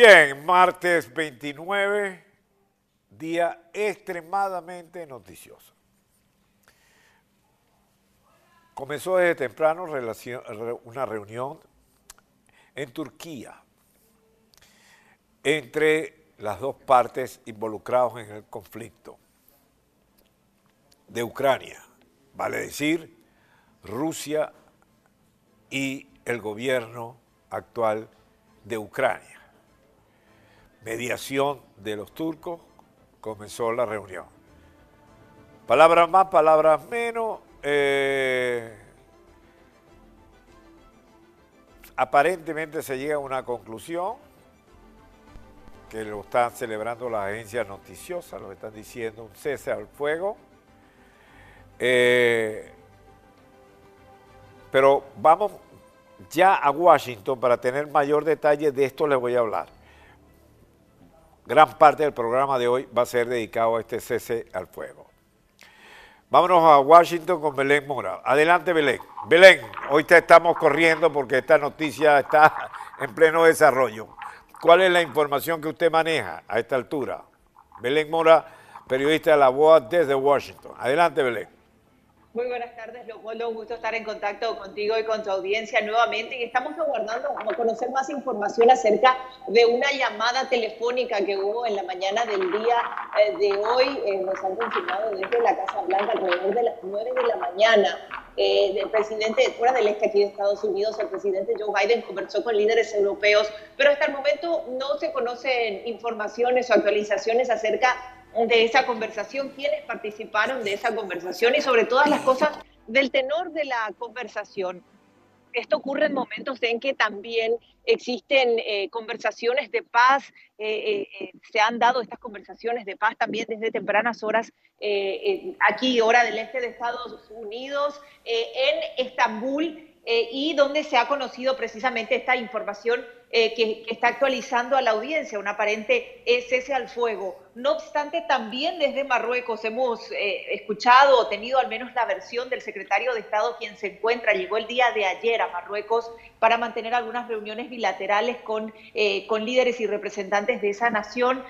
Bien, martes 29, día extremadamente noticioso. Comenzó desde temprano una reunión en Turquía entre las dos partes involucradas en el conflicto de Ucrania, vale decir, Rusia y el gobierno actual de Ucrania. Mediación de los turcos, comenzó la reunión. Palabras más, palabras menos. Eh, aparentemente se llega a una conclusión que lo están celebrando las agencias noticiosas, lo están diciendo un cese al fuego. Eh, pero vamos ya a Washington para tener mayor detalle de esto les voy a hablar. Gran parte del programa de hoy va a ser dedicado a este cese al fuego. Vámonos a Washington con Belén Mora. Adelante, Belén. Belén, hoy te estamos corriendo porque esta noticia está en pleno desarrollo. ¿Cuál es la información que usted maneja a esta altura? Belén Mora, periodista de la voz desde Washington. Adelante, Belén. Muy buenas tardes, Leopoldo. Un gusto estar en contacto contigo y con tu audiencia nuevamente. Y estamos aguardando a conocer más información acerca de una llamada telefónica que hubo en la mañana del día eh, de hoy. Eh, nos han confirmado desde la Casa Blanca alrededor de las 9 de la mañana. Eh, el presidente, fuera del este aquí de Estados Unidos, el presidente Joe Biden conversó con líderes europeos, pero hasta el momento no se conocen informaciones o actualizaciones acerca de esa conversación, quiénes participaron de esa conversación y sobre todas las cosas del tenor de la conversación. Esto ocurre en momentos en que también existen eh, conversaciones de paz, eh, eh, se han dado estas conversaciones de paz también desde tempranas horas aquí, hora del este de Estados Unidos, en Estambul, y donde se ha conocido precisamente esta información eh, que, está actualizando a la audiencia, un aparente cese al fuego. No obstante, también desde Marruecos hemos eh, escuchado o tenido al menos la versión del secretario de Estado quien se encuentra, llegó el día de ayer a Marruecos para mantener algunas reuniones bilaterales con, eh, con líderes y representantes de esa nación.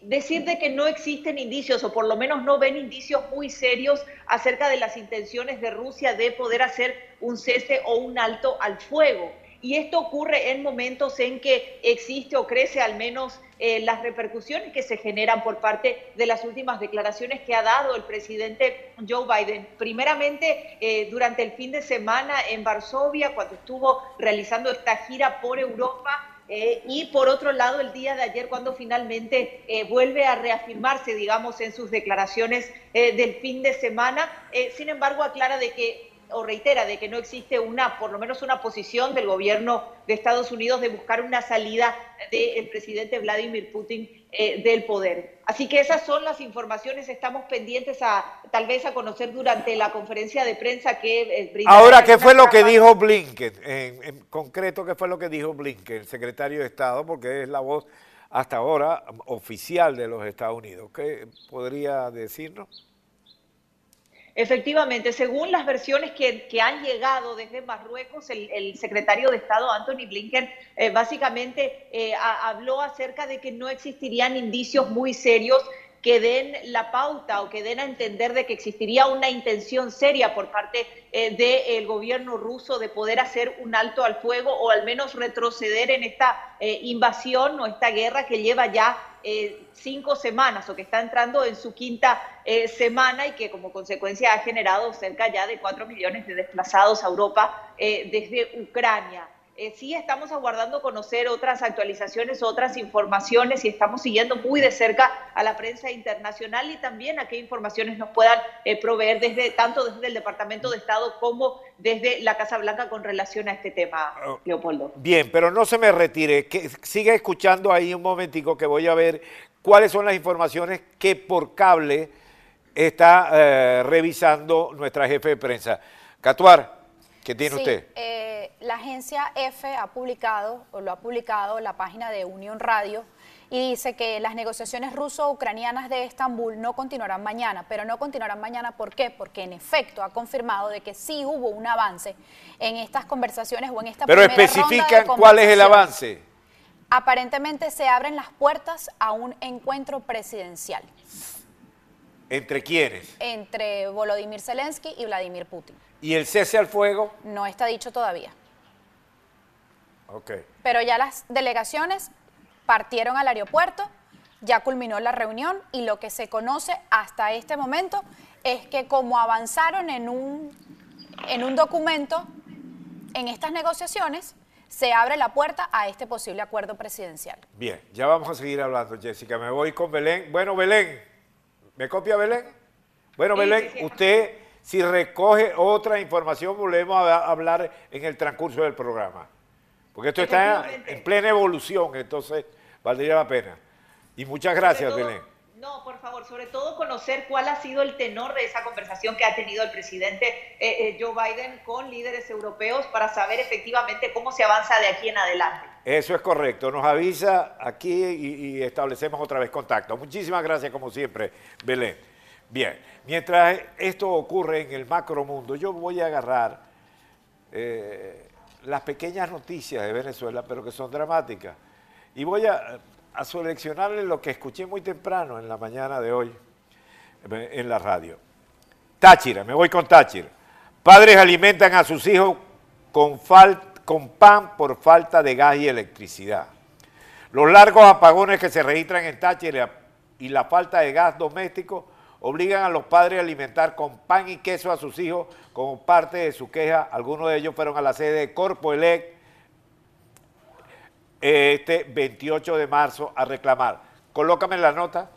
decir de que no existen indicios o por lo menos no ven indicios muy serios acerca de las intenciones de Rusia de poder hacer un cese o un alto al fuego. Y esto ocurre en momentos en que existe o crece al menos eh, las repercusiones que se generan por parte de las últimas declaraciones que ha dado el presidente Joe Biden. Primeramente, eh, durante el fin de semana en Varsovia, cuando estuvo realizando esta gira por Europa, eh, y por otro lado, el día de ayer, cuando finalmente vuelve a reafirmarse, digamos, en sus declaraciones del fin de semana, sin embargo, aclara de que o reitera de que no existe una, por lo menos una posición del gobierno de Estados Unidos de buscar una salida del presidente Vladimir Putin eh, del poder. Así que esas son las informaciones, estamos pendientes a tal vez a conocer durante la conferencia de prensa que eh, Ahora, ¿qué fue lo que dijo Blinken? En, en, concreto, ¿qué fue lo que dijo Blinken, el secretario de Estado? Porque es la voz hasta ahora oficial de los Estados Unidos. ¿Qué podría decirnos? Efectivamente, según las versiones que, han llegado desde Marruecos, el, secretario de Estado, Anthony Blinken, eh, básicamente eh, habló acerca de que no existirían indicios muy serios que den la pauta o que den a entender de que existiría una intención seria por parte eh, del gobierno ruso de poder hacer un alto al fuego o al menos retroceder en esta eh, invasión o esta guerra que lleva ya eh, cinco semanas o que está entrando en su quinta semana y que como consecuencia ha generado cerca ya de cuatro millones de desplazados a Europa desde Ucrania. Eh, sí estamos aguardando conocer otras actualizaciones, otras informaciones y estamos siguiendo muy de cerca a la prensa internacional y también a qué informaciones nos puedan eh, proveer desde tanto desde el Departamento de Estado como desde la Casa Blanca con relación a este tema, oh, Leopoldo. Bien, pero no se me retire, que siga escuchando ahí un momentico que voy a ver cuáles son las informaciones que por cable está eh, revisando nuestra jefe de prensa. Catuar, ¿qué tiene usted? la agencia F ha publicado, o lo ha publicado, la página de Unión Radio, y dice que las negociaciones ruso-ucranianas de Estambul no continuarán mañana, pero no continuarán mañana ¿por qué? Porque en efecto ha confirmado de que sí hubo un avance en estas conversaciones o en esta Pero especifican cuál es el avance Aparentemente se abren las puertas a un encuentro presidencial. ¿Entre quiénes? Entre Volodymyr Zelensky y Vladimir Putin. ¿Y el cese al fuego? No está dicho todavía. Ok. Pero ya las delegaciones partieron al aeropuerto, ya culminó la reunión y lo que se conoce hasta este momento es que como avanzaron en un, en un documento en estas negociaciones, se abre la puerta a este posible acuerdo presidencial. Bien, ya vamos a seguir hablando, Jessica. Me voy con Belén. Bueno, Belén, ¿me copia Belén? Bueno, Sí, Belén, sí, sí. usted, si recoge otra información, volvemos a hablar en el transcurso del programa. Porque esto está en plena evolución, entonces valdría la pena. Y muchas gracias, todo- Belén. No, por favor, sobre todo conocer cuál ha sido el tenor de esa conversación que ha tenido el presidente eh, eh, Joe Biden con líderes europeos para saber efectivamente cómo se avanza de aquí en adelante. Eso es correcto. Nos avisa aquí y, y establecemos otra vez contacto. Muchísimas gracias, como siempre, Belén. Bien, mientras esto ocurre en el macro mundo, yo voy a agarrar eh, las pequeñas noticias de Venezuela, pero que son dramáticas. Y voy a, a seleccionarle lo que escuché muy temprano en la mañana de hoy eh, en la radio. Táchira, me voy con Táchira. Padres alimentan a sus hijos con pan por falta de gas y electricidad. Los largos apagones que se registran en Táchira y la falta de gas doméstico obligan a los padres a alimentar con pan y queso a sus hijos como parte de su queja. Algunos de ellos fueron a la sede de Corpo Elec este 28 de marzo a reclamar. Colócame la nota.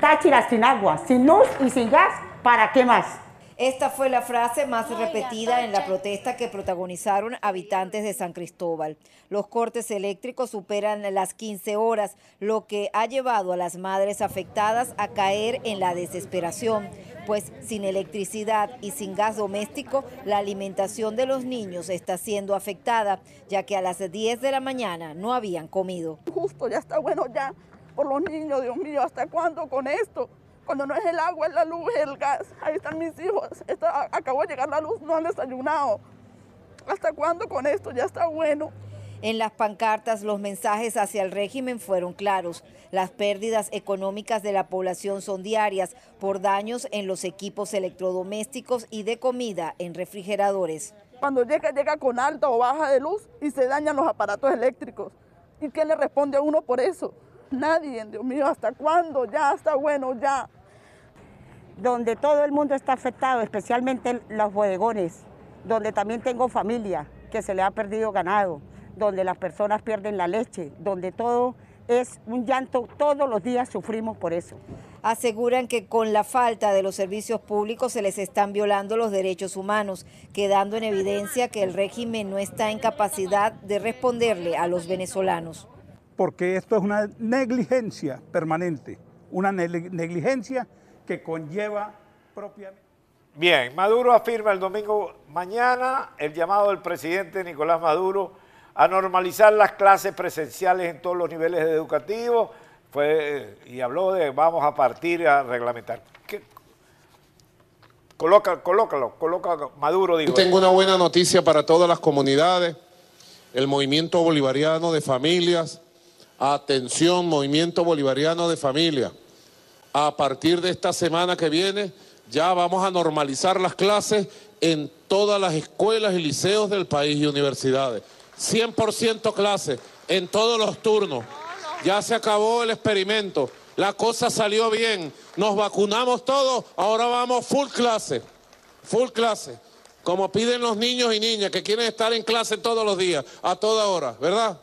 Táchira sin agua, sin luz y sin gas, ¿para qué más? Esta fue la frase más repetida en la protesta que protagonizaron habitantes de San Cristóbal. Los cortes eléctricos superan las 15 horas, lo que ha llevado a las madres afectadas a caer en la desesperación, pues sin electricidad y sin gas doméstico, la alimentación de los niños está siendo afectada, ya que a las 10 de la mañana no habían comido. justo, ya está bueno ya por los niños, Dios mío, ¿hasta cuándo con esto? Cuando no es el agua, es la luz, es el gas. Ahí están mis hijos, está- acabó de llegar la luz, no han desayunado. ¿Hasta cuándo con esto? Ya está bueno. En las pancartas los mensajes hacia el régimen fueron claros. Las pérdidas económicas de la población son diarias por daños en los equipos electrodomésticos y de comida en refrigeradores. Cuando llega, llega con alta o baja de luz y se dañan los aparatos eléctricos. ¿Y quién le responde a uno por eso? Nadie, Dios mío, ¿hasta cuándo? Ya está bueno, ya. Donde todo el mundo está afectado, especialmente los bodegones, donde también tengo familia que se le ha perdido ganado, donde las personas pierden la leche, donde todo es un llanto, todos los días sufrimos por eso. Aseguran que con la falta de los servicios públicos se les están violando los derechos humanos, quedando en evidencia que el régimen no está en capacidad de responderle a los venezolanos. Porque esto es una negligencia permanente, una neg- negligencia que conlleva propiamente... Bien, Maduro afirma el domingo mañana el llamado del presidente Nicolás Maduro a normalizar las clases presenciales en todos los niveles educativos. Fue, y habló de vamos a partir a reglamentar. ¿Qué? Coloca, colócalo, coloca Maduro, digo. Tengo una buena noticia para todas las comunidades. El movimiento bolivariano de familias. Atención, movimiento bolivariano de familias. A partir de esta semana que viene, ya vamos a normalizar las clases en todas las escuelas y liceos del país y universidades. 100% clases en todos los turnos. Ya se acabó el experimento. La cosa salió bien. Nos vacunamos todos. Ahora vamos full clase. Full clase. Como piden los niños y niñas que quieren estar en clase todos los días, a toda hora, ¿verdad?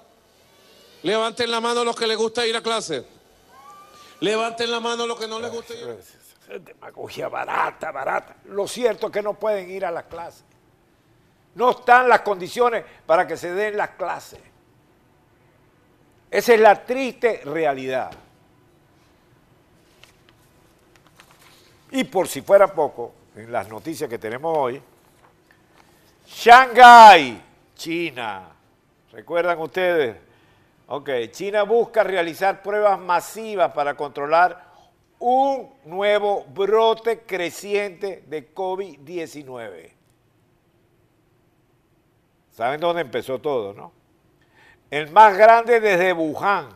Levanten la mano los que les gusta ir a clase. Levanten la mano los que no les gusta ir. Demagogia barata, barata. Lo cierto es que no pueden ir a las clases. No están las condiciones para que se den las clases. Esa es la triste realidad. Y por si fuera poco, en las noticias que tenemos hoy, Shanghái, China. ¿Recuerdan ustedes? Ok, China busca realizar pruebas masivas para controlar un nuevo brote creciente de COVID-19. ¿Saben dónde empezó todo, no? El más grande desde Wuhan.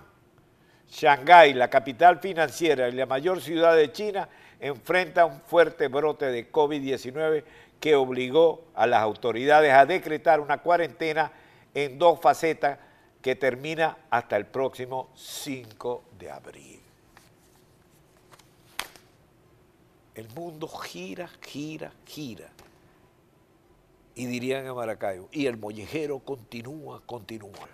Shanghái, la capital financiera y la mayor ciudad de China, enfrenta un fuerte brote de COVID-19 que obligó a las autoridades a decretar una cuarentena en dos facetas que termina hasta el próximo 5 de abril. El mundo gira, gira, gira. Y dirían en Maracaibo, y el mollejero continúa, continúa.